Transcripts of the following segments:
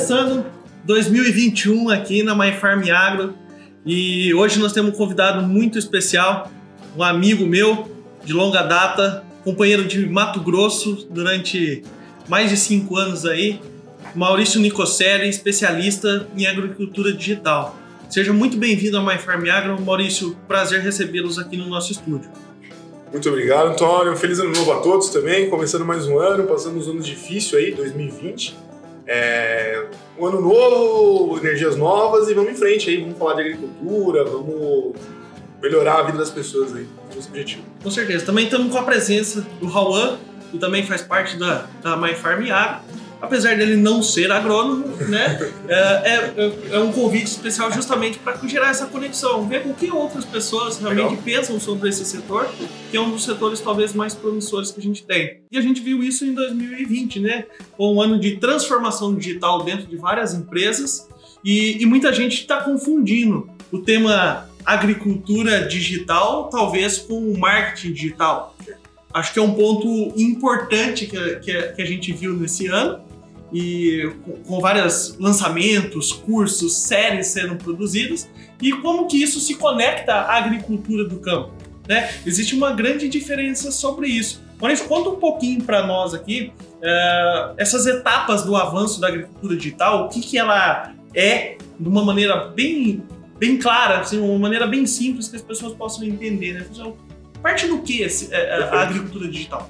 começando 2021 aqui na My Farm Agro e hoje nós temos um convidado muito especial, um amigo meu de longa data, companheiro de Mato Grosso durante mais de cinco anos aí, Maurício Nicoselli, especialista em agricultura digital. Seja muito bem-vindo ao My Farm Agro. Maurício, prazer recebê-los aqui no nosso estúdio. Muito obrigado, Antônio. Feliz ano novo a todos também. Começando mais um ano, passando uns anos difíceis aí, 2020. É... Um ano novo, energias novas e vamos em frente aí. Vamos falar de agricultura, vamos melhorar a vida das pessoas aí. Nosso objetivo. Com certeza. Também estamos com a presença do Rauan, que também faz parte da, da My Farm Agro apesar dele não ser agrônomo, né? É, é, é um convite especial justamente para gerar essa conexão, ver com que outras pessoas realmente Legal. pensam sobre esse setor, que é um dos setores talvez mais promissores que a gente tem. E a gente viu isso em 2020, né? Com um ano de transformação digital dentro de várias empresas e, e muita gente está confundindo o tema agricultura digital, talvez com o marketing digital. Acho que é um ponto importante que, que, que a gente viu nesse ano e com vários lançamentos, cursos, séries sendo produzidas e como que isso se conecta à agricultura do campo. Né? Existe uma grande diferença sobre isso. Maurício, conta um pouquinho para nós aqui uh, essas etapas do avanço da agricultura digital, o que, que ela é de uma maneira bem, bem clara, assim, uma maneira bem simples que as pessoas possam entender. Né? Então, parte do que esse, a, a agricultura digital?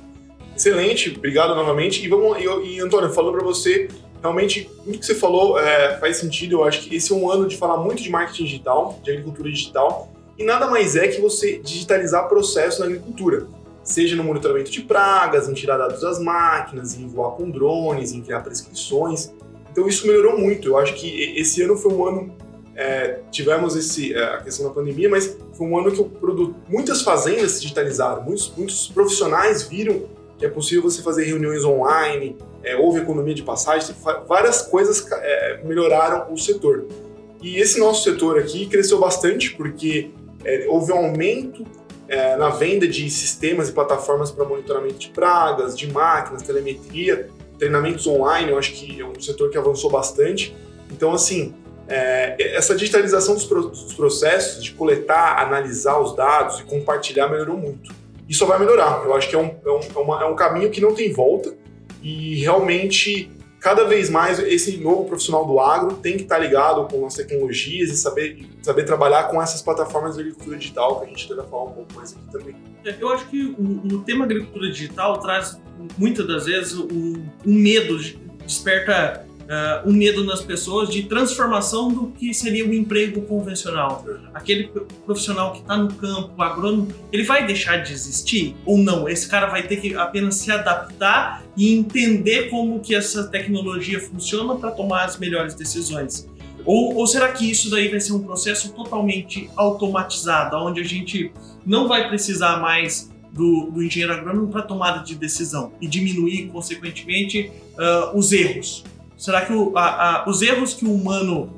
Excelente, obrigado novamente. E, vamos, e, e Antônio, falando para você, realmente, tudo que você falou é, faz sentido. Eu acho que esse é um ano de falar muito de marketing digital, de agricultura digital, e nada mais é que você digitalizar processos na agricultura. Seja no monitoramento de pragas, em tirar dados das máquinas, em voar com drones, em criar prescrições. Então isso melhorou muito. Eu acho que esse ano foi um ano é, tivemos esse, é, a questão da pandemia, mas foi um ano que o produto, muitas fazendas se digitalizaram, muitos, muitos profissionais viram é possível você fazer reuniões online, é, houve economia de passagem, várias coisas é, melhoraram o setor. E esse nosso setor aqui cresceu bastante porque é, houve um aumento é, na venda de sistemas e plataformas para monitoramento de pragas, de máquinas, telemetria, treinamentos online, eu acho que é um setor que avançou bastante. Então, assim, é, essa digitalização dos, dos processos, de coletar, analisar os dados e compartilhar melhorou muito só vai melhorar. Eu acho que é um, é um, é uma, é um caminho que não tem volta e realmente cada vez mais esse novo profissional do agro tem que estar ligado com as tecnologias e saber, saber trabalhar com essas plataformas de agricultura digital, que a gente deve falar um pouco mais aqui também. É, eu acho que o, o tema agricultura digital traz muitas das vezes o, o medo, desperta uh, um medo nas pessoas de transformação do que seria o emprego convencional. Aquele profissional que está no campo, agrônomo, ele vai deixar de existir ou não? Esse cara vai ter que apenas se adaptar e entender como que essa tecnologia funciona para tomar as melhores decisões. Ou, ou, será que isso daí vai ser um processo totalmente automatizado, onde a gente não vai precisar mais do, do engenheiro agrônomo para tomada de decisão e diminuir, consequentemente, uh, os erros? Será que o, a, a, os erros que o humano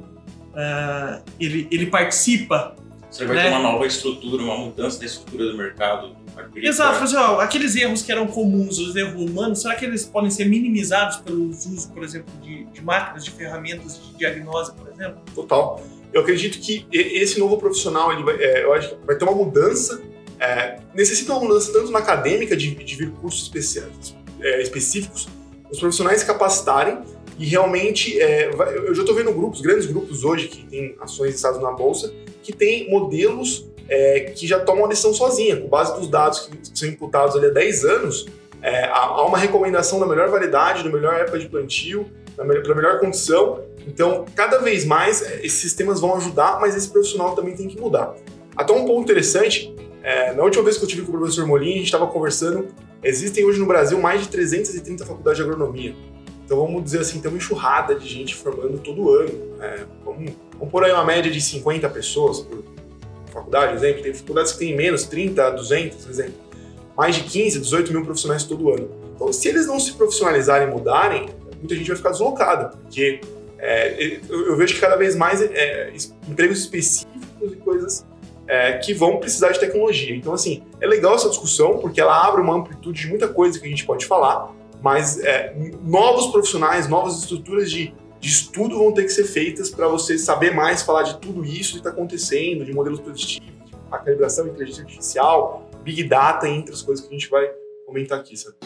uh, ele, ele participa. Você vai né? ter uma nova estrutura, uma mudança da estrutura do mercado. Exato, ó, aqueles erros que eram comuns, os erros humanos, será que eles podem ser minimizados pelo uso, por exemplo, de, de máquinas, de ferramentas de diagnose, por exemplo? Total. Eu acredito que esse novo profissional, ele vai, é, eu acho que vai ter uma mudança, é, necessita uma mudança tanto na acadêmica, de, de vir cursos especiais, é, específicos, os profissionais se capacitarem e realmente, é, eu já estou vendo grupos, grandes grupos hoje que têm ações listadas na bolsa, que têm modelos é, que já tomam a decisão sozinha, com base dos dados que são imputados ali há 10 anos. É, há uma recomendação da melhor variedade, da melhor época de plantio, para a melhor condição. Então, cada vez mais é, esses sistemas vão ajudar, mas esse profissional também tem que mudar. Até um ponto interessante, é, na última vez que eu tive com o professor Molin, a gente estava conversando, existem hoje no Brasil mais de 330 faculdades de agronomia. Então vamos dizer assim, tem uma enxurrada de gente formando todo ano. Né? Vamos, vamos por aí uma média de 50 pessoas por faculdade, exemplo. Tem faculdades que tem menos, 30, 200, exemplo. Mais de 15, 18 mil profissionais todo ano. Então, se eles não se profissionalizarem e mudarem, muita gente vai ficar deslocada, porque é, eu, eu, vejo que cada vez mais é, empregos específicos e coisas é, que vão precisar de tecnologia. Então, assim, é legal essa discussão, porque ela abre uma amplitude de muita coisa que a gente pode falar, mas é, novos profissionais, novas estruturas de, de estudo vão ter que ser feitas para você saber mais falar de tudo isso que está acontecendo, de modelos preditivos, a calibração, inteligência artificial, big data, entre as coisas que a gente vai comentar aqui, sabe?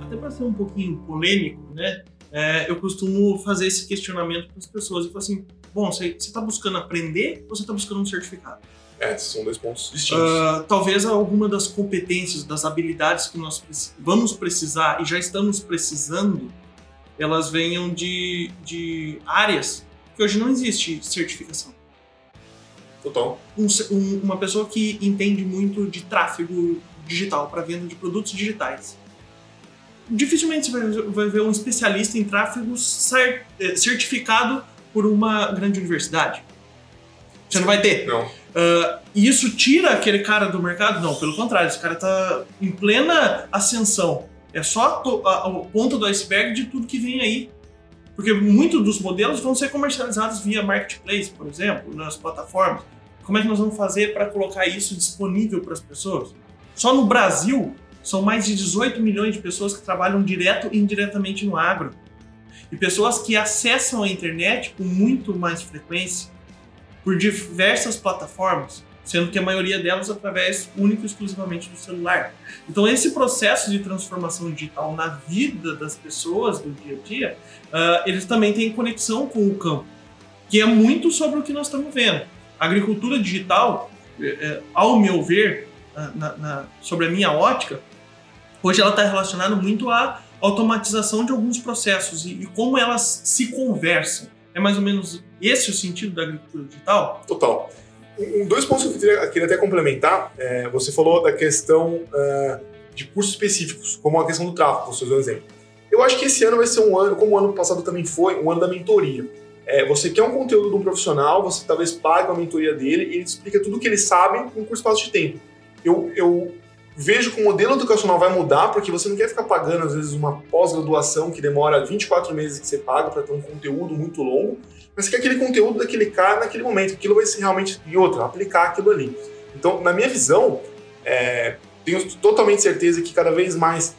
Até para ser um pouquinho polêmico, né? É, eu costumo fazer esse questionamento para as pessoas e falar assim: bom, você está buscando aprender ou você está buscando um certificado? É, são dois pontos distintos. Uh, talvez alguma das competências, das habilidades que nós vamos precisar e já estamos precisando, elas venham de, de áreas que hoje não existe certificação. Total. Um, um, uma pessoa que entende muito de tráfego digital para venda de produtos digitais. Dificilmente você vai, vai ver um especialista em tráfego eh, certificado por uma grande universidade. Você não vai ter. Não. Uh, e isso tira aquele cara do mercado? Não, pelo contrário, esse cara está em plena ascensão. É só a, a ponta do iceberg de tudo que vem aí. Porque muitos dos modelos vão ser comercializados via marketplace, por exemplo, nas plataformas. Como é que nós vamos fazer para colocar isso disponível para as pessoas? Só no Brasil, são mais de 18 milhões de pessoas que trabalham direto e indiretamente no agro. E pessoas que acessam a internet com muito mais frequência por diversas plataformas, sendo que a maioria delas através único e exclusivamente do celular. Então esse processo de transformação digital na vida das pessoas do dia a dia, uh, eles também têm conexão com o campo, que é muito sobre o que nós estamos vendo. A agricultura digital, eh, eh, ao meu ver, uh, na, na, sobre a minha ótica, hoje ela está relacionada muito à automatização de alguns processos e, e como elas se conversam. É mais ou menos esse o sentido da agricultura digital? Total. Um, dois pontos que eu queria, até complementar. É, você falou da questão uh, de cursos específicos, como a questão do tráfego, você usou um exemplo. Eu acho que esse ano vai ser um ano, como o ano passado também foi, um ano da mentoria. É, você quer um conteúdo de um profissional, você talvez pague a mentoria dele e ele explica tudo o que ele sabe em um curto espaço de tempo. Eu, eu vejo que o modelo educacional vai mudar, porque você não quer ficar pagando, às vezes, uma pós-graduação que demora 24 meses que você paga para ter um conteúdo muito longo, mas você quer aquele conteúdo daquele cara naquele momento, aquilo vai ser realmente, e outra, aplicar aquilo ali. Então, na minha visão, é, tenho totalmente certeza que cada vez mais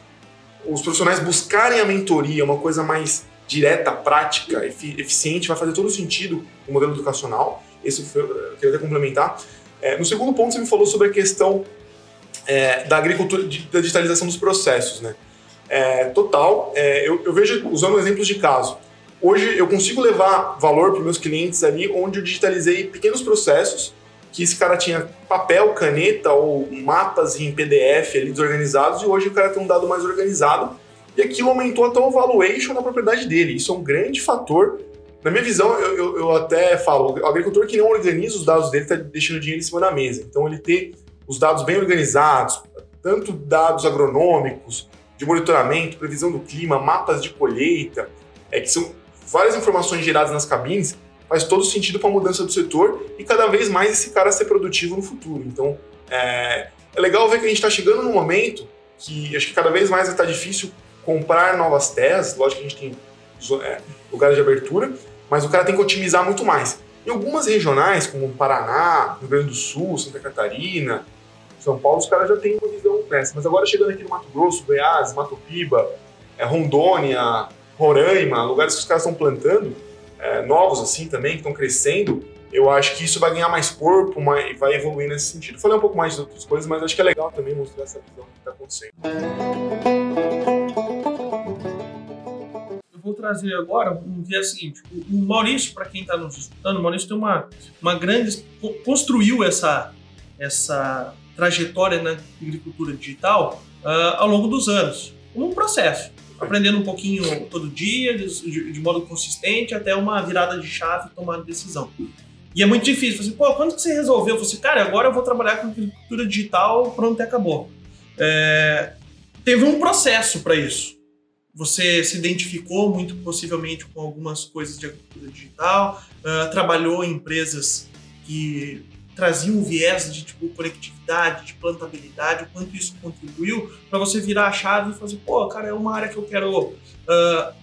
os profissionais buscarem a mentoria, uma coisa mais direta, prática, eficiente, vai fazer todo sentido no modelo educacional. Esse eu queria até complementar. É, no segundo ponto, você me falou sobre a questão é, da agricultura, da digitalização dos processos, né? É, total. É, eu, eu, vejo, usando exemplos de caso, hoje eu consigo levar valor para meus clientes ali onde eu digitalizei pequenos processos que esse cara tinha papel, caneta ou mapas em PDF ali desorganizados e hoje o cara tem um dado mais organizado e aquilo aumentou até o valuation da propriedade dele. Isso é um grande fator. Na minha visão, eu, eu, eu até falo, o agricultor que não organiza os dados dele está deixando dinheiro em cima da mesa. Então ele ter os dados bem organizados, tanto dados agronômicos, de monitoramento, previsão do clima, mapas de colheita, é que são várias informações geradas nas cabines, faz todo sentido para a mudança do setor e cada vez mais esse cara ser produtivo no futuro. Então, é, é legal ver que a gente está chegando num momento que acho que cada vez mais está difícil comprar novas terras, lógico que a gente tem é, lugares de abertura, mas o cara tem que otimizar muito mais. Em algumas regionais, como Paraná, Rio Grande do Sul, Santa Catarina, São Paulo, os caras já têm uma visão dessa. Mas agora chegando aqui no Mato Grosso, Goiás, Mato Piba, é, Rondônia, Roraima, lugares que os caras estão plantando, é, novos assim também, que estão crescendo, eu acho que isso vai ganhar mais corpo e vai evoluir nesse sentido. Falei um pouco mais de outras coisas, mas acho que é legal também mostrar essa visão que está acontecendo. vou trazer agora um dia seguinte. O Maurício, para quem está nos escutando, o Maurício tem uma, uma grande. construiu essa, essa trajetória na agricultura digital uh, ao longo dos anos. Um processo. Aprendendo um pouquinho todo dia, de, de, modo consistente, até uma virada de chave tomar decisão. E é muito difícil. Você, pô, quando que você resolveu? Você, cara, agora eu vou trabalhar com agricultura digital, pronto, e acabou. É, teve um processo para isso você se identificou muito possivelmente com algumas coisas de agricultura digital, uh, trabalhou em empresas que traziam um viés de tipo conectividade, de plantabilidade, o quanto isso contribuiu para você virar a chave e fazer, pô, cara, é uma área que eu quero uh,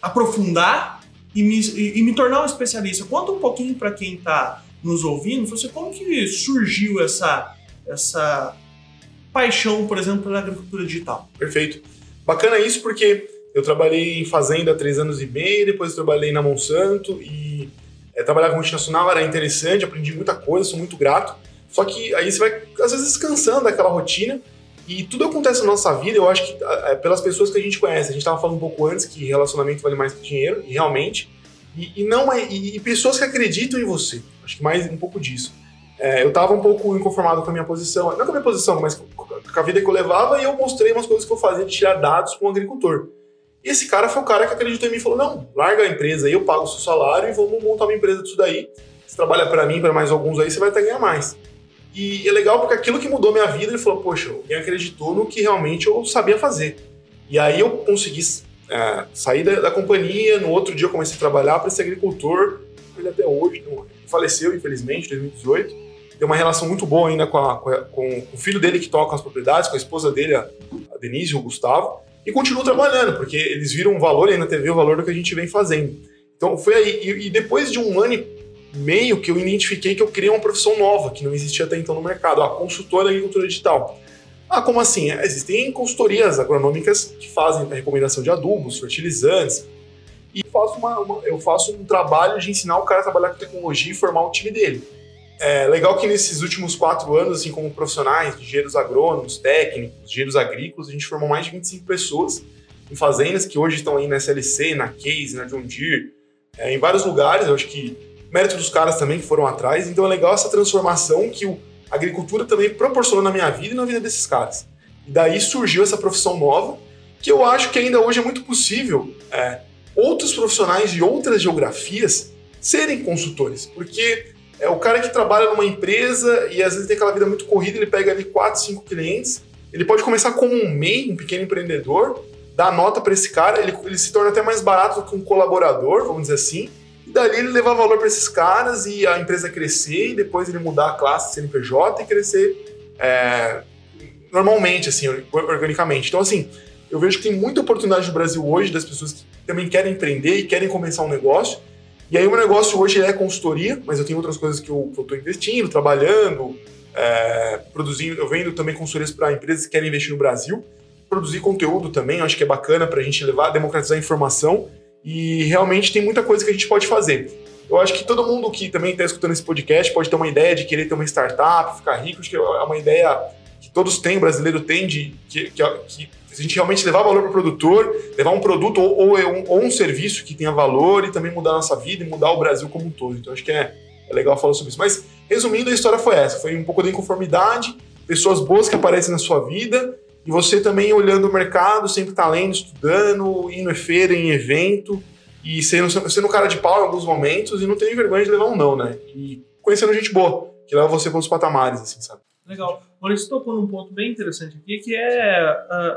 aprofundar e me, e, e me, tornar um especialista. Conta um pouquinho para quem está nos ouvindo, você como que surgiu essa essa paixão, por exemplo, pela agricultura digital? Perfeito. Bacana isso porque eu trabalhei em fazenda há três anos e meio, depois trabalhei na Monsanto e é, trabalhar com multinacional era interessante, aprendi muita coisa, sou muito grato. Só que aí você vai, às vezes, descansando daquela rotina e tudo acontece na nossa vida, eu acho que é, pelas pessoas que a gente conhece. A gente estava falando um pouco antes que relacionamento vale mais que dinheiro, e realmente. E, e não é, e, e, pessoas que acreditam em você. Acho que mais um pouco disso. É, eu estava um pouco inconformado com a minha posição, não com a minha posição, mas com a vida que eu levava, e eu mostrei umas coisas que eu fazia de tirar dados com um agricultor. E esse cara foi o cara que acreditou em mim e falou: não, larga a empresa aí, eu pago o seu salário e vamos montar uma empresa disso daí. Você trabalha para mim, para mais alguns aí, você vai até ganhar mais. E é legal porque aquilo que mudou minha vida, ele falou: poxa, alguém acreditou no que realmente eu sabia fazer. E aí eu consegui é, sair da, da, companhia, no outro dia eu comecei a trabalhar para esse agricultor, ele até hoje, faleceu infelizmente em 2018 tem uma relação muito boa ainda com, a, com, a, com, o filho dele que toca as propriedades, com a esposa dele, a, Denise, o Gustavo, e continua trabalhando, porque eles viram um valor aí na TV, o valor do que a gente vem fazendo. Então foi aí, e, e depois de um ano e meio que eu identifiquei que eu criei uma profissão nova, que não existia até então no mercado, a consultora de agricultura digital. Ah, como assim? É, existem consultorias agronômicas que fazem a recomendação de adubos, fertilizantes, e faço uma, uma, eu faço um trabalho de ensinar o cara a trabalhar com tecnologia e formar o time dele. É legal que nesses últimos quatro anos, assim, como profissionais, engenheiros agrônomos, técnicos, engenheiros agrícolas, a gente formou mais de 25 pessoas em fazendas que hoje estão aí na SLC, na Case, na John Deere, é, em vários lugares. Eu acho que mérito dos caras também que foram atrás. Então é legal essa transformação que a agricultura também proporcionou na minha vida e na vida desses caras. E daí surgiu essa profissão nova, que eu acho que ainda hoje é muito possível é, outros profissionais de outras geografias serem consultores, porque é o cara que trabalha numa empresa e às vezes tem aquela vida muito corrida, ele pega ali 4, 5 clientes. Ele pode começar como um MEI, um pequeno empreendedor, dar nota para esse cara, ele, ele se torna até mais barato do que um colaborador, vamos dizer assim. E dali ele levar valor para esses caras e a empresa crescer e depois ele mudar a classe CNPJ e crescer é, normalmente, assim, organicamente. Então, assim, eu vejo que tem muita oportunidade no Brasil hoje das pessoas que também querem empreender e querem começar um negócio. E aí o meu negócio hoje é consultoria, mas eu tenho outras coisas que eu estou investindo, trabalhando, é, produzindo. Eu vendo também consultorias para empresas que querem investir no Brasil. Produzir conteúdo também, acho que é bacana para a gente levar, democratizar a informação. E realmente tem muita coisa que a gente pode fazer. Eu acho que todo mundo que também está escutando esse podcast pode ter uma ideia de querer ter uma startup, ficar rico. Acho que é uma ideia que todos têm, brasileiro tem, de que, que, que a gente realmente levar valor para o produtor, levar um produto ou, ou, um, ou, um, serviço que tenha valor e também mudar a nossa vida e mudar o Brasil como um todo. Então acho que é, é legal falar sobre isso. Mas, resumindo, a história foi essa: foi um pouco de inconformidade, pessoas boas que aparecem na sua vida e você também olhando o mercado, sempre tá lendo, estudando, indo em feira, em evento e sendo, sendo cara de pau em alguns momentos e não tem vergonha de levar um não, né? E conhecendo gente boa, que leva você para outros patamares, assim, sabe? Legal. Maurício tocou num ponto bem interessante aqui, que é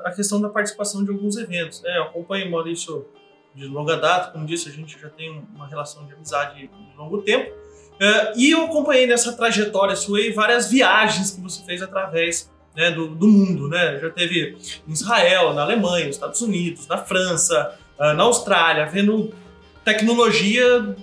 a, questão da participação de alguns eventos. Né? Eu acompanho o Maurício de longa data, como disse, a gente já tem uma relação de amizade de longo tempo. Uh, e eu acompanhei nessa trajetória sua várias viagens que você fez através né, do, do, mundo. Né? Já teve em Israel, na Alemanha, nos Estados Unidos, na França, uh, na Austrália, vendo tecnologia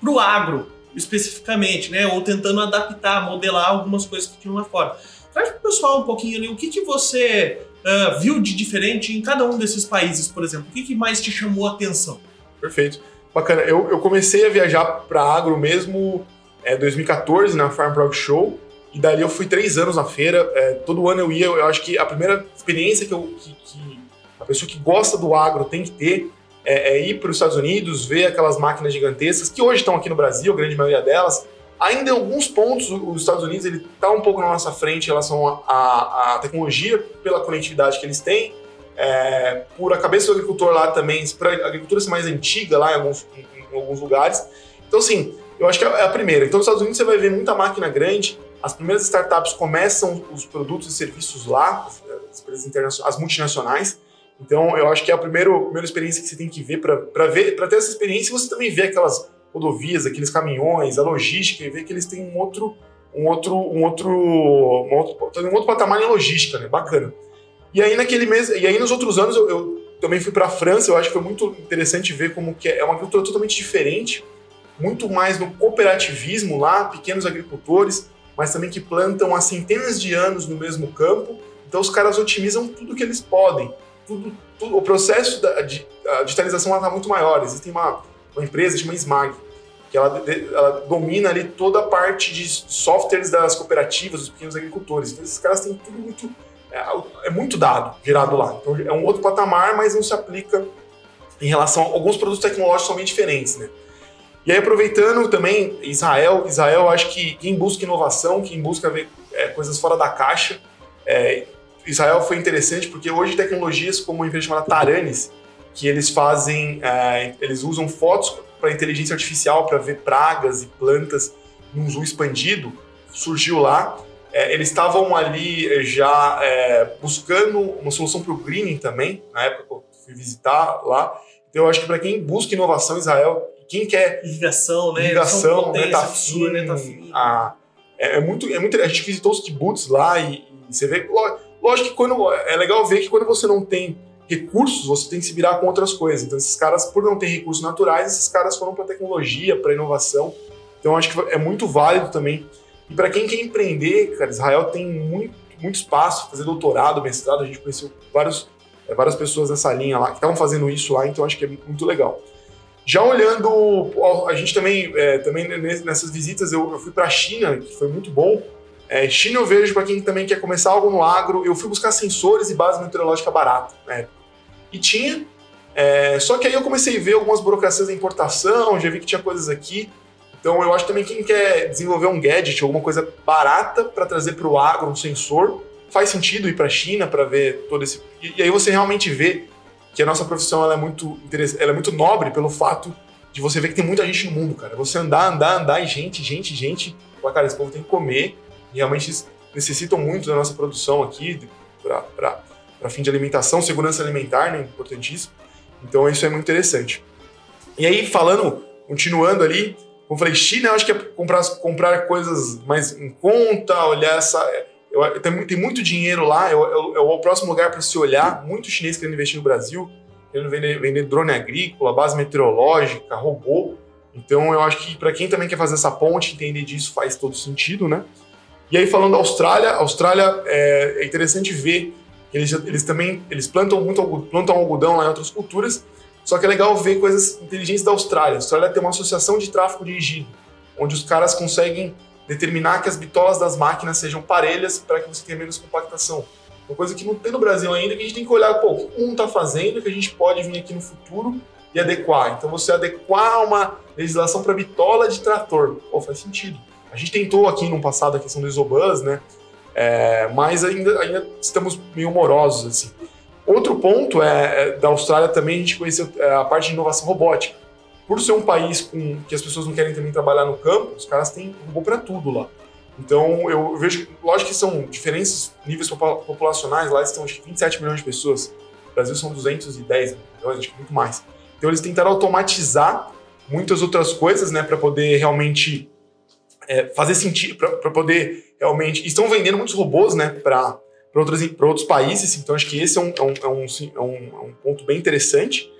para o agro especificamente, né? Ou tentando adaptar, modelar algumas coisas que tinham lá fora. Traz para o pessoal um pouquinho ali o que, que você uh, viu de diferente em cada um desses países, por exemplo. O que, que mais te chamou a atenção? Perfeito. Bacana. Eu, eu comecei a viajar para agro mesmo é, 2014 na Farm Prog Show. E dali eu fui três anos na feira. É, todo ano eu ia. Eu acho que a primeira experiência que, eu, que, que a pessoa que gosta do agro tem que ter é, é ir para os Estados Unidos, ver aquelas máquinas gigantescas que hoje estão aqui no Brasil, a grande maioria delas. Ainda em alguns pontos, os Estados Unidos ele está um pouco na nossa frente em relação à tecnologia, pela conectividade que eles têm, é, por a cabeça do agricultor lá também, para a agricultura ser mais antiga lá em alguns, em, em alguns lugares. Então, assim, eu acho que é a primeira. Então, nos Estados Unidos você vai ver muita máquina grande, as primeiras startups começam os produtos e serviços lá, as, empresas internacionais, as multinacionais, então, eu acho que é a primeira, a primeira experiência que você tem que ver para ver, para ter essa experiência, você também vê aquelas rodovias, aqueles caminhões, a logística e ver que eles têm um outro um outro um outro um outro, um outro patamar em logística, né? Bacana. E aí naquele mês, e aí nos outros anos eu, eu também fui para a França, eu acho que foi muito interessante ver como que é, é uma cultura totalmente diferente, muito mais no cooperativismo lá, pequenos agricultores, mas também que plantam há centenas de anos no mesmo campo Então os caras otimizam tudo que eles podem. Tudo, tudo o processo da de, digitalização está muito maior. Existe uma, uma empresa chamada Smag, que ela, ela, domina ali toda a parte de softwares das cooperativas, dos pequenos agricultores. Então esses caras têm tudo muito... É, é muito dado gerado lá. Então é um outro patamar, mas não se aplica em relação a alguns produtos tecnológicos bem diferentes, né? E aí, aproveitando também Israel, Israel, acho que quem busca inovação, quem busca ver é, coisas fora da caixa, é, Israel foi interessante porque hoje tecnologias como uma empresa chamada Taranis, que eles fazem, é, eles usam fotos para inteligência artificial para ver pragas e plantas num zoom expandido, surgiu lá. É, eles estavam ali é, já é, buscando uma solução para o greening também, na época que eu fui visitar lá. Então eu acho que para quem busca inovação, Israel quem quer irrigação, né? Irrigação, metafim, metafim. A, é, é, muito, é muito. A gente visitou os kibbutz lá e, e, você vê. Lógico que quando é legal ver que quando você não tem recursos, você tem que se virar com outras coisas. Então esses caras, por não ter recursos naturais, esses caras foram para tecnologia, para inovação. Então acho que é muito válido também. E para quem quer empreender, cara, Israel tem muito, muito espaço, fazer doutorado, mestrado. A gente conheceu vários, é, várias pessoas nessa linha lá que estavam fazendo isso lá. Então acho que é muito legal. Já olhando, a gente também, é, também nessas visitas, eu, eu fui para a China, que foi muito bom. É, China eu vejo para quem também quer começar algo no agro, eu fui buscar sensores e base meteorológica barata. Né? E tinha, é, só que aí eu comecei a ver algumas burocracias da importação, já vi que tinha coisas aqui. Então eu acho também quem quer desenvolver um gadget, alguma coisa barata para trazer para o agro, um sensor, faz sentido ir para a China para ver todo esse. E, e aí você realmente vê que a nossa profissão ela é muito ela é muito nobre pelo fato de você ver que tem muita gente no mundo, cara. Você andar, andar, andar e gente, gente, gente. Fala, cara, esse povo tem que comer. Realmente necessitam muito da nossa produção aqui para fim de alimentação, segurança alimentar, né? Importantíssimo. Então isso é muito interessante. E aí, falando, continuando ali, como eu falei, China, eu acho que é comprar, comprar coisas mais em conta, olhar essa eu, tem, tem, muito dinheiro lá, é, é, é o próximo lugar para se olhar. Muito chinês querendo investir no Brasil, querendo vender, vender drone agrícola, base meteorológica, robô. Então eu acho que para quem também quer fazer essa ponte, entender disso faz todo sentido, né? E aí falando da Austrália, Austrália é, é interessante ver eles, eles também eles plantam muito plantam algodão lá em outras culturas, só que é legal ver coisas inteligentes da Austrália. A Austrália tem uma associação de tráfego dirigido, onde os caras conseguem determinar que as bitolas das máquinas sejam parelhas para que você tenha menos compactação. Uma coisa que não tem no Brasil ainda, que a gente tem que olhar, pô, o que um está fazendo, que a gente pode vir aqui no futuro e adequar. Então, você adequar uma legislação para bitola de trator, pô, faz sentido. A gente tentou aqui no passado a questão do Isobus, né? É, mas ainda, ainda estamos meio morosos, assim. Outro ponto é, é da Austrália também, a gente conheceu é, a parte de inovação robótica por ser um país com que as pessoas não querem também trabalhar no campo, os caras têm robô para tudo lá. Então eu vejo, lógico que são diferentes níveis populacionais, lá estão acho que 27 milhões de pessoas, no Brasil são 210 milhões, acho que muito mais. Então eles tentaram automatizar muitas outras coisas, né, para poder realmente é, fazer sentido, para poder realmente. Estão vendendo muitos robôs, né, para outros, países, então acho que esse é um, é um, é um, é um é ponto bem interessante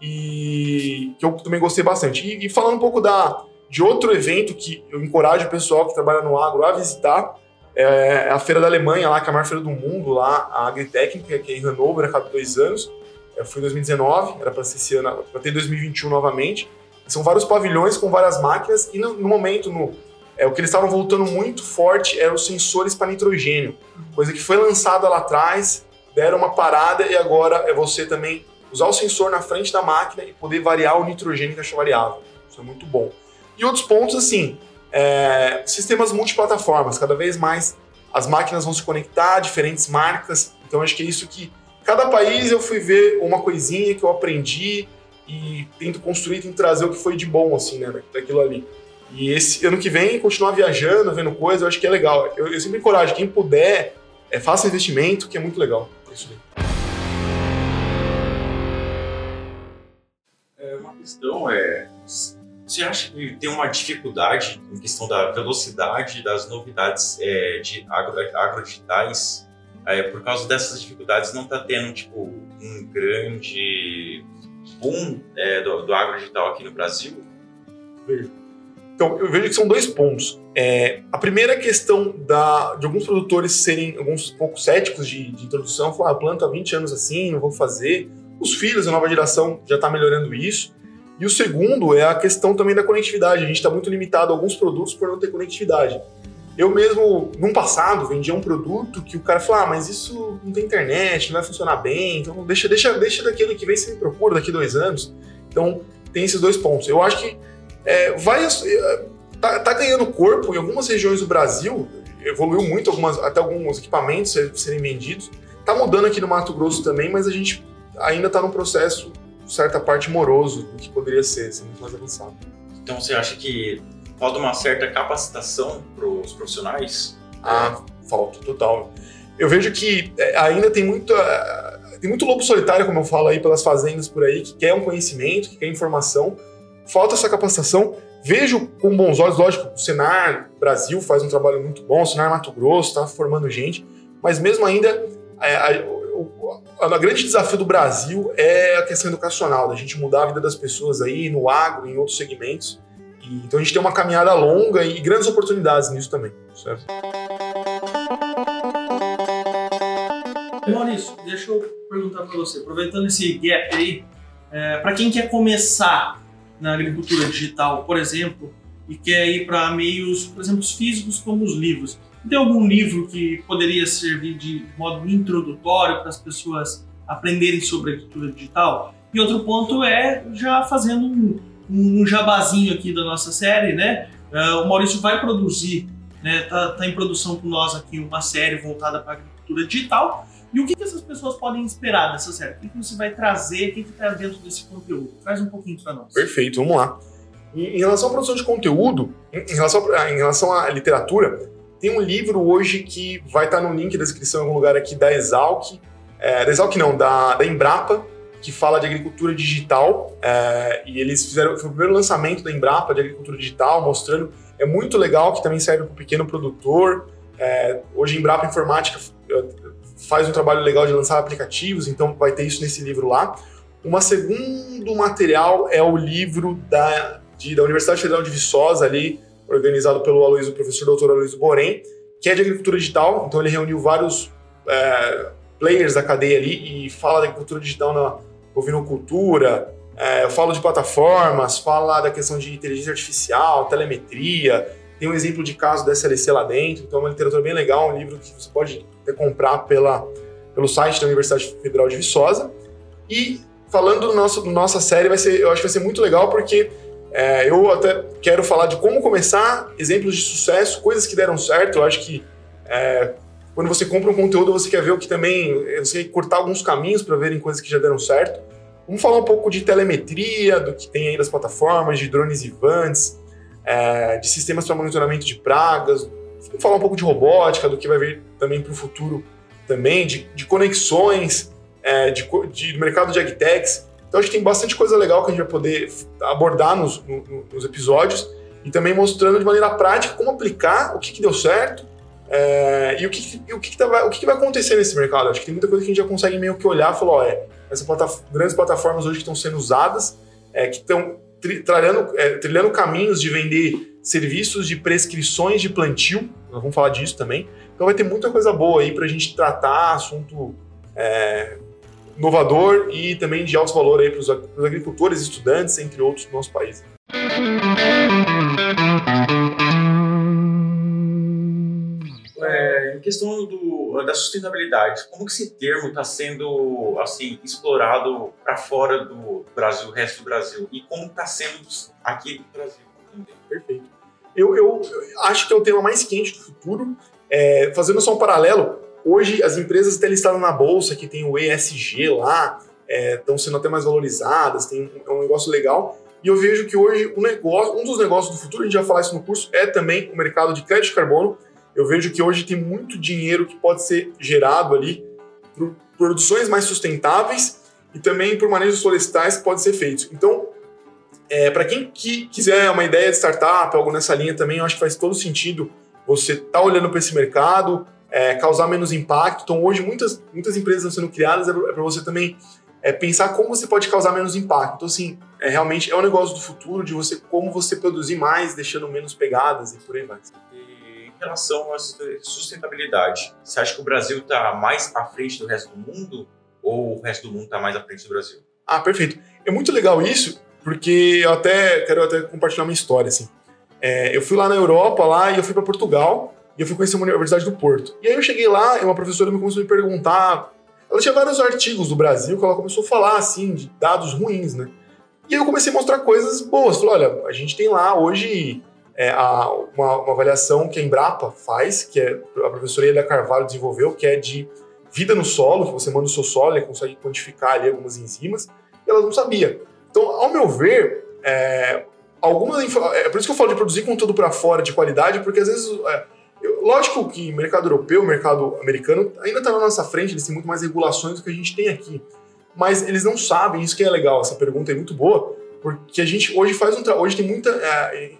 e que eu também gostei bastante. E, e, falando um pouco da, de outro evento que eu encorajo o pessoal que trabalha no agro a visitar, é a Feira da Alemanha, lá, que é a maior feira do mundo, lá, a Agritécnica, que é em Hannover, a cada dois anos. Eu fui em 2019, era para ser esse ano, para ter 2021 novamente. São vários pavilhões com várias máquinas e no, no momento, no, é, o que eles estavam voltando muito forte eram os sensores para nitrogênio, coisa que foi lançada lá atrás, deram uma parada e agora é você também usar o sensor na frente da máquina e poder variar o nitrogênio em caixa variável. Isso é muito bom. E outros pontos, assim, é, sistemas multiplataformas. Cada vez mais as máquinas vão se conectar, diferentes marcas. Então, acho que é isso que. Cada país eu fui ver uma coisinha que eu aprendi e tento construir, tento trazer o que foi de bom, assim, né, daquilo ali. E esse ano que vem, continuar viajando, vendo coisas, eu acho que é legal. Eu, eu sempre encorajo, quem puder, é, faça investimento, que é muito legal. É isso aí. questão é: você acha que tem uma dificuldade em questão da velocidade das novidades é, de agro, agrodigitais? É, por causa dessas dificuldades, não está tendo tipo, um grande boom é, do, do agrodigital aqui no Brasil? Então, eu vejo que são dois pontos. É, a primeira questão da, de alguns produtores serem alguns pouco céticos de, de introdução, falar, ah, planto há 20 anos assim, não vou fazer. Os filhos, a nova geração já está melhorando isso. E o segundo é a questão também da conectividade. A gente está muito limitado a alguns produtos por não ter conectividade. Eu mesmo, num passado, vendia um produto que o cara falou: ah, mas isso não tem internet, não vai funcionar bem, então deixa, deixa, deixa daquele que vem você me procura daqui dois anos. Então, tem esses dois pontos. Eu acho que é, vai. É, tá, tá, ganhando corpo em algumas regiões do Brasil, evoluiu muito, algumas, até alguns equipamentos serem vendidos. Tá mudando aqui no Mato Grosso também, mas a gente ainda está num processo, certa parte, moroso do que poderia ser, ser muito mais avançado. Então você acha que falta uma certa capacitação para os profissionais? Ah, falta, total. Eu vejo que é, ainda tem muita. Tem muito lobo solitário, como eu falo aí, pelas fazendas por aí, que quer um conhecimento, que quer informação, falta essa capacitação. Vejo com bons olhos, lógico, o Senar Brasil faz um trabalho muito bom, o Senar Mato Grosso está formando gente, mas mesmo ainda, é, a, grande desafio do Brasil é a questão educacional, da gente mudar a vida das pessoas aí no agro, em outros segmentos. E, então a gente tem uma caminhada longa e grandes oportunidades nisso também, certo? Maurício, deixa eu perguntar para você, aproveitando esse gap aí, é, para quem quer começar na agricultura digital, por exemplo, e quer ir para meios, por exemplo, físicos como os livros. Tem algum livro que poderia servir de modo introdutório para as pessoas aprenderem sobre agricultura digital? E outro ponto é já fazendo um, um jabazinho aqui da nossa série, né? Uh, o Maurício vai produzir, né? Tá, tá, em produção com nós aqui uma série voltada para agricultura digital. E o que, que essas pessoas podem esperar dessa série? O que, que você vai trazer? O que está dentro desse conteúdo? Traz um pouquinho para nós. Perfeito, vamos lá. Em, relação à produção de conteúdo, em, relação, em relação à literatura, tem um livro hoje que vai estar tá no link da descrição em algum lugar aqui da Exalc, é, da Exalc não, da, da Embrapa, que fala de agricultura digital. É, e eles fizeram, foi o primeiro lançamento da Embrapa de agricultura digital, mostrando. É muito legal, que também serve para o pequeno produtor. É, hoje, a Embrapa Informática faz um trabalho legal de lançar aplicativos, então vai ter isso nesse livro lá. Uma segundo material é o livro da, de, da Universidade Federal de Viçosa, ali, organizado pelo Aloysio, professor doutor Aloysio Borém, que é de agricultura digital, então ele reuniu vários é, players da cadeia ali e fala da agricultura digital na ovinocultura, é, eu falo de plataformas, fala da questão de inteligência artificial, telemetria, tem um exemplo de caso da SLC lá dentro, então é uma literatura bem legal, um livro que você pode comprar pela, pelo site da Universidade Federal de Viçosa. E falando do nosso, do nossa série, vai ser, eu acho que vai ser muito legal porque é, eu até quero falar de como começar, exemplos de sucesso, coisas que deram certo. Eu acho que é, quando você compra um conteúdo, você quer ver o que também. Você quer cortar alguns caminhos para verem coisas que já deram certo. Vamos falar um pouco de telemetria, do que tem aí das plataformas, de drones e vans, é, de sistemas para monitoramento de pragas, vamos falar um pouco de robótica, do que vai vir também para o futuro também, de, de conexões, é, de, de, mercado de agtechs. Então, acho que tem bastante coisa legal que a gente vai poder abordar nos, no, nos episódios e também mostrando de maneira prática como aplicar, o que, que deu certo é, e o, que, e o, que, que, tá, o que, que, vai acontecer nesse mercado. Acho que tem muita coisa que a gente já consegue meio que olhar e falar, ó, é, essas plataformas, grandes plataformas hoje que estão sendo usadas, é, que estão trilhando, é, trilhando caminhos de vender serviços de prescrições de plantio, nós vamos falar disso também. Então vai ter muita coisa boa aí para a gente tratar, assunto é, inovador e também de alto valor aí para os agricultores, estudantes, entre outros do nosso país. É, em questão do, da sustentabilidade, como que esse termo está sendo assim explorado para fora do Brasil, resto do Brasil, e como está sendo aqui no Brasil? Eu, eu, acho que é o tema mais quente do futuro. É, fazendo só um paralelo, hoje as empresas até listadas na bolsa, que tem o ESG lá, estão é, sendo até mais valorizadas, tem é um negócio legal. E eu vejo que hoje o negócio, um dos negócios do futuro, a gente vai falar isso no curso, é também o mercado de crédito de carbono, eu vejo que hoje tem muito dinheiro que pode ser gerado ali por produções mais sustentáveis e também por manejos florestais que podem ser feitos. Então, é, para quem que quiser uma ideia de startup, algo nessa linha também, eu acho que faz todo sentido você estar tá olhando para esse mercado, é, causar menos impacto. Então, hoje, muitas, muitas empresas estão sendo criadas é para é você também é pensar como você pode causar menos impacto. Então, assim, é, realmente é um negócio do futuro de você como você produzir mais, deixando menos pegadas e por aí vai. E em relação à sustentabilidade, você acha que o Brasil está mais à frente do resto do mundo ou o resto do mundo está mais à frente do Brasil? Ah, perfeito. É muito legal isso, porque eu até quero até compartilhar uma história assim. É, eu fui lá na Europa lá e eu fui para Portugal e eu fui conhecer uma universidade do Porto. E aí eu cheguei lá e uma professora me começou a me perguntar. Ela tinha vários artigos do Brasil que ela começou a falar assim de dados ruins, né? E aí eu comecei a mostrar coisas boas. Falei, olha, a gente tem lá hoje é, a, uma, uma, avaliação que a Embrapa faz, que é, a professora Elia Carvalho desenvolveu, que é de vida no solo, que você manda o seu solo e consegue quantificar ali algumas enzimas, e ela não sabia. Então, ao meu ver, é, algumas é por isso que eu falo de produzir conteúdo para fora de qualidade, porque às vezes é, eu, lógico que mercado europeu, mercado americano ainda está na nossa frente, eles têm muito mais regulações do que a gente tem aqui. Mas eles não sabem, isso que é legal, essa pergunta é muito boa, porque a gente hoje faz um hoje tem muita é,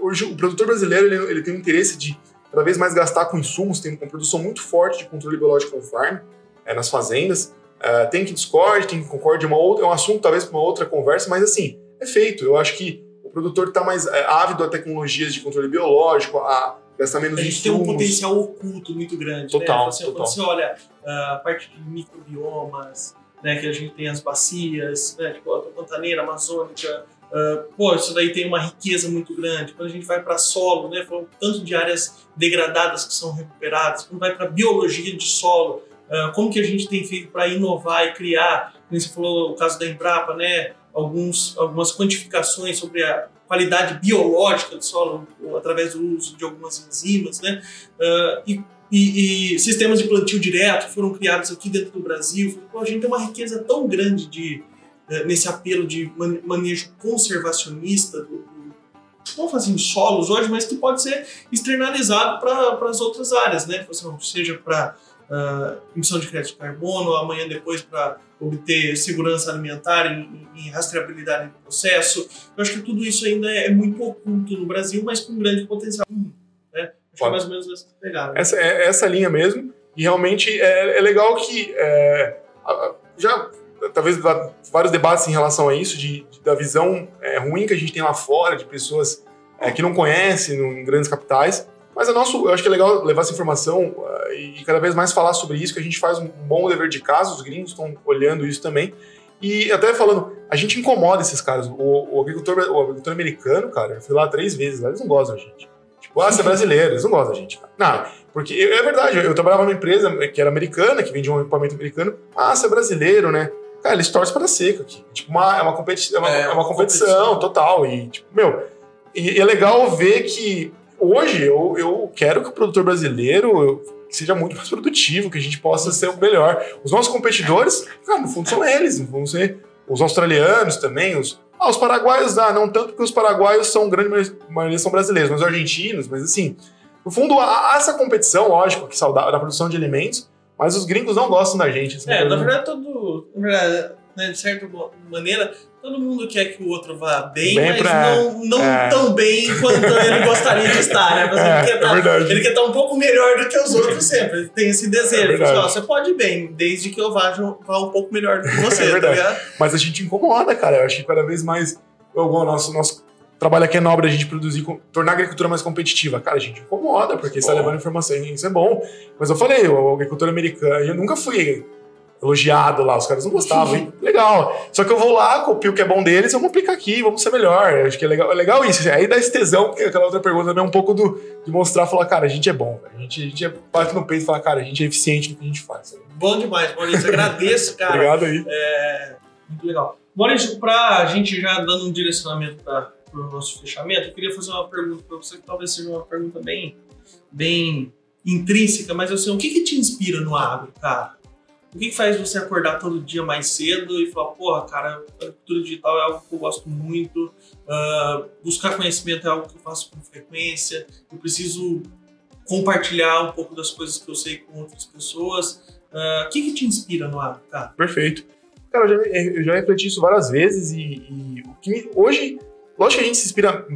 hoje o produtor brasileiro ele, ele, tem um interesse de cada vez mais gastar com insumos, tem uma produção muito forte de controle biológico on farm é, nas fazendas, é, tem que discorde, tem que concorde, é, uma outra, é um assunto talvez para uma outra conversa, mas assim, é feito, eu acho que o produtor está mais é, ávido a tecnologias de controle biológico, a gastar menos A gente insumos. tem um potencial oculto muito grande, total, né? Você, total. Você olha ah, a parte de microbiomas, né, que a gente tem as bacias, né, tipo a pantaneira amazônica, uh, pô, isso daí tem uma riqueza muito grande. Quando a gente vai para solo, né, foi tanto de áreas degradadas que são recuperadas, quando vai para biologia de solo, uh, como que a gente tem feito para inovar e criar, como você falou o caso da Embrapa, né, alguns, algumas quantificações sobre a qualidade biológica do solo através do uso de algumas enzimas, né, uh, e e, e, sistemas de plantio direto foram criados aqui dentro do Brasil. Pô, a gente tem uma riqueza tão grande de, eh, nesse apelo de manejo conservacionista do, do não fazendo solos hoje, mas que pode ser externalizado para as outras áreas, né? Seja para uh, emissão de crédito de carbono, amanhã depois para obter segurança alimentar e, rastreabilidade do processo. Eu acho que tudo isso ainda é muito oculto no Brasil, mas com grande potencial. Né? Acho que é mais ou menos essa pegada. Essa, é essa linha mesmo. E realmente é, é legal que é, já talvez vários debates em relação a isso, de, de da visão é, ruim que a gente tem lá fora, de pessoas é, que não conhecem no, em grandes capitais. Mas é nosso, eu acho que é legal levar essa informação uh, e cada vez mais falar sobre isso, que a gente faz um bom dever de casa, os gringos estão olhando isso também. E até falando, a gente incomoda esses caras. O, o agricultor, o agricultor americano, cara, eu fui lá três vezes, lá eles não gostam da gente. Tipo, ah, você é brasileiro, eles não gostam da gente. Não, porque é verdade, eu trabalhava numa empresa que era americana, que vendia um equipamento americano. Ah, você é brasileiro, né? Cara, eles torcem para seca aqui. Tipo, uma, é, uma competi é, uma, é, é uma competição, competição, total. E, tipo, meu, e, é legal ver que hoje eu, eu quero que o produtor brasileiro seja muito mais produtivo, que a gente possa ser o melhor. Os nossos competidores, cara, no fundo são eles, vão ser os australianos também, os, ah, os paraguaios dá, não tanto porque os paraguaios são, grande maioria são brasileiros, mas os argentinos, mas assim, no fundo, há essa competição, lógico, que saudável, da produção de alimentos, mas os gringos não gostam da gente. Assim, é, na verdade, todo. Na verdade, né, de certa maneira, todo mundo quer que o outro vá bem, bem mas pra... não, não é. tão bem quanto ele gostaria de estar, né? Mas é, ele, quer tá, ele quer estar um pouco melhor do que os outros sempre. Ele tem esse desejo. É você pode ir bem, desde que eu vá, vá um pouco melhor do que você, é tá ligado? Mas a gente incomoda, cara. Eu acho que cada vez mais. O nosso, nosso trabalho aqui é nobre a gente produzir, tornar a agricultura mais competitiva. Cara, a gente incomoda, porque está levando informação, isso é bom. Mas eu falei, o agricultor americano, eu nunca fui elogiado lá, os caras não gostavam, hein? Legal. Só que eu vou lá, copio o que é bom deles, vamos aplicar aqui, vamos ser melhor. Eu acho que é legal, é legal isso. Aí dá esse tesão, porque aquela outra pergunta também é um pouco do, de mostrar, falar, cara, a gente é bom, a gente, a gente é, bate no peito e fala, cara, a gente é eficiente no que a gente faz. Bom demais, Maurício, agradeço, cara. Obrigado aí. É, muito legal. Maurício, pra gente já dando um direcionamento para o nosso fechamento, eu queria fazer uma pergunta para você, que talvez seja uma pergunta bem, bem intrínseca, mas assim, o que, que te inspira no agro, cara? O que, faz você acordar todo dia mais cedo e falar, porra, cara, cultura digital é algo que eu gosto muito, uh, buscar conhecimento é algo que eu faço com frequência, eu preciso compartilhar um pouco das coisas que eu sei com outras pessoas. Uh, o que, que te inspira no ar, cara? Perfeito. Cara, eu já, eu já refleti isso várias vezes e, e o que hoje, lógico que a gente se inspira,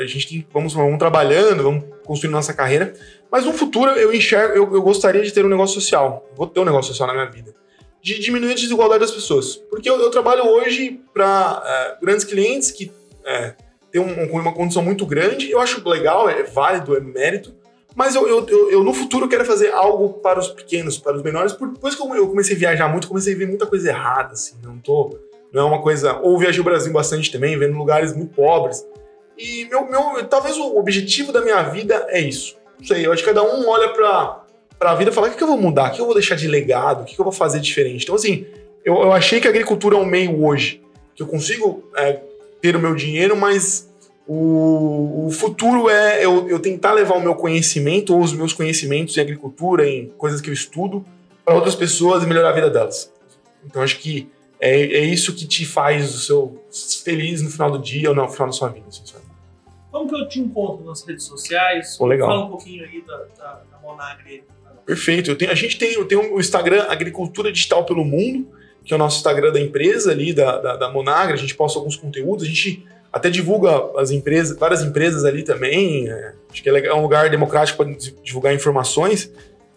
a gente tem, vamos, vamos trabalhando, vamos construindo nossa carreira, mas no futuro eu enxergo, eu, eu, gostaria de ter um negócio social. Vou ter um negócio social na minha vida. de diminuir a desigualdade das pessoas. Porque eu, eu trabalho hoje para é, grandes clientes que é, têm um, uma condição muito grande, eu acho legal, é válido, é mérito, mas eu, eu, eu, no futuro quero fazer algo para os pequenos, para os menores. Depois que eu comecei a viajar muito, comecei a ver muita coisa errada, assim. Não tô. Não é uma coisa. Ou viajei o Brasil bastante também, vendo lugares muito pobres. E meu, meu, talvez o objetivo da minha vida é isso. Não sei, eu acho que cada um olha para a vida e fala: o que, que eu vou mudar? O que eu vou deixar de legado? O que, que eu vou fazer diferente? Então, assim, eu, eu achei que a agricultura é um meio hoje que eu consigo é, ter o meu dinheiro, mas o, o futuro é eu, eu, tentar levar o meu conhecimento ou os meus conhecimentos em agricultura, em coisas que eu estudo, para outras pessoas e melhorar a vida delas. Então acho que é, é isso que te faz o seu feliz no final do dia ou no final da sua vida. Assim, Como que eu te encontro nas redes sociais? Pô, legal. Fala um pouquinho aí da, da, da Monagre. Perfeito. Tenho, a gente tem, tem o Instagram Agricultura Digital pelo Mundo, que é o nosso Instagram da empresa ali, da, da, da Monagre. A gente posta alguns conteúdos. A gente até divulga as empresas, várias empresas ali também. É, acho que é, legal, é um lugar democrático para divulgar informações.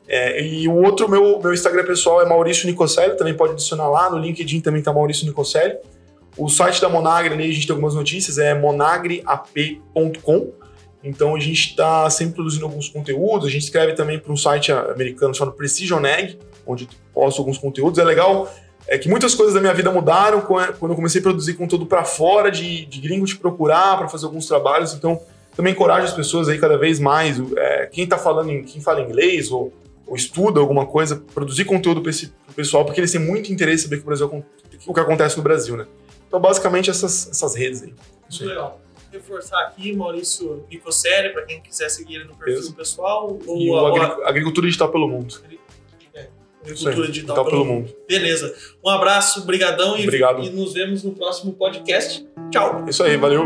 É, e o outro, meu, meu Instagram pessoal é Maurício Nicoselli, também pode adicionar lá. No LinkedIn também está Maurício Nicoselli. O site da Monagre ali, a gente tem algumas notícias, é monagreap.com. Então a gente está sempre produzindo alguns conteúdos. A gente escreve também para um site americano chamado Precision Egg, onde posto alguns conteúdos. É legal é que muitas coisas da minha vida mudaram quando eu comecei a produzir conteúdo para fora, de, de gringo te procurar para fazer alguns trabalhos. Então, também encorajo as pessoas aí cada vez mais. É, quem tá falando, em, quem fala inglês ou, ou estuda alguma coisa, produzir conteúdo para esse pro pessoal, porque eles têm muito interesse em saber que o, Brasil, o que acontece no Brasil, né? Então, basicamente, essas, essas redes aí. Aí. Legal. Reforçar aqui, Maurício Nicoselli, para quem quiser seguir ele no perfil Isso. pessoal. Ou e o a, Agricultura Digital pelo Mundo. Agricultura digital pelo, pelo mundo. Beleza. Um abraço, brigadão Obrigado. E nos vemos no próximo podcast. Tchau. Isso aí, valeu.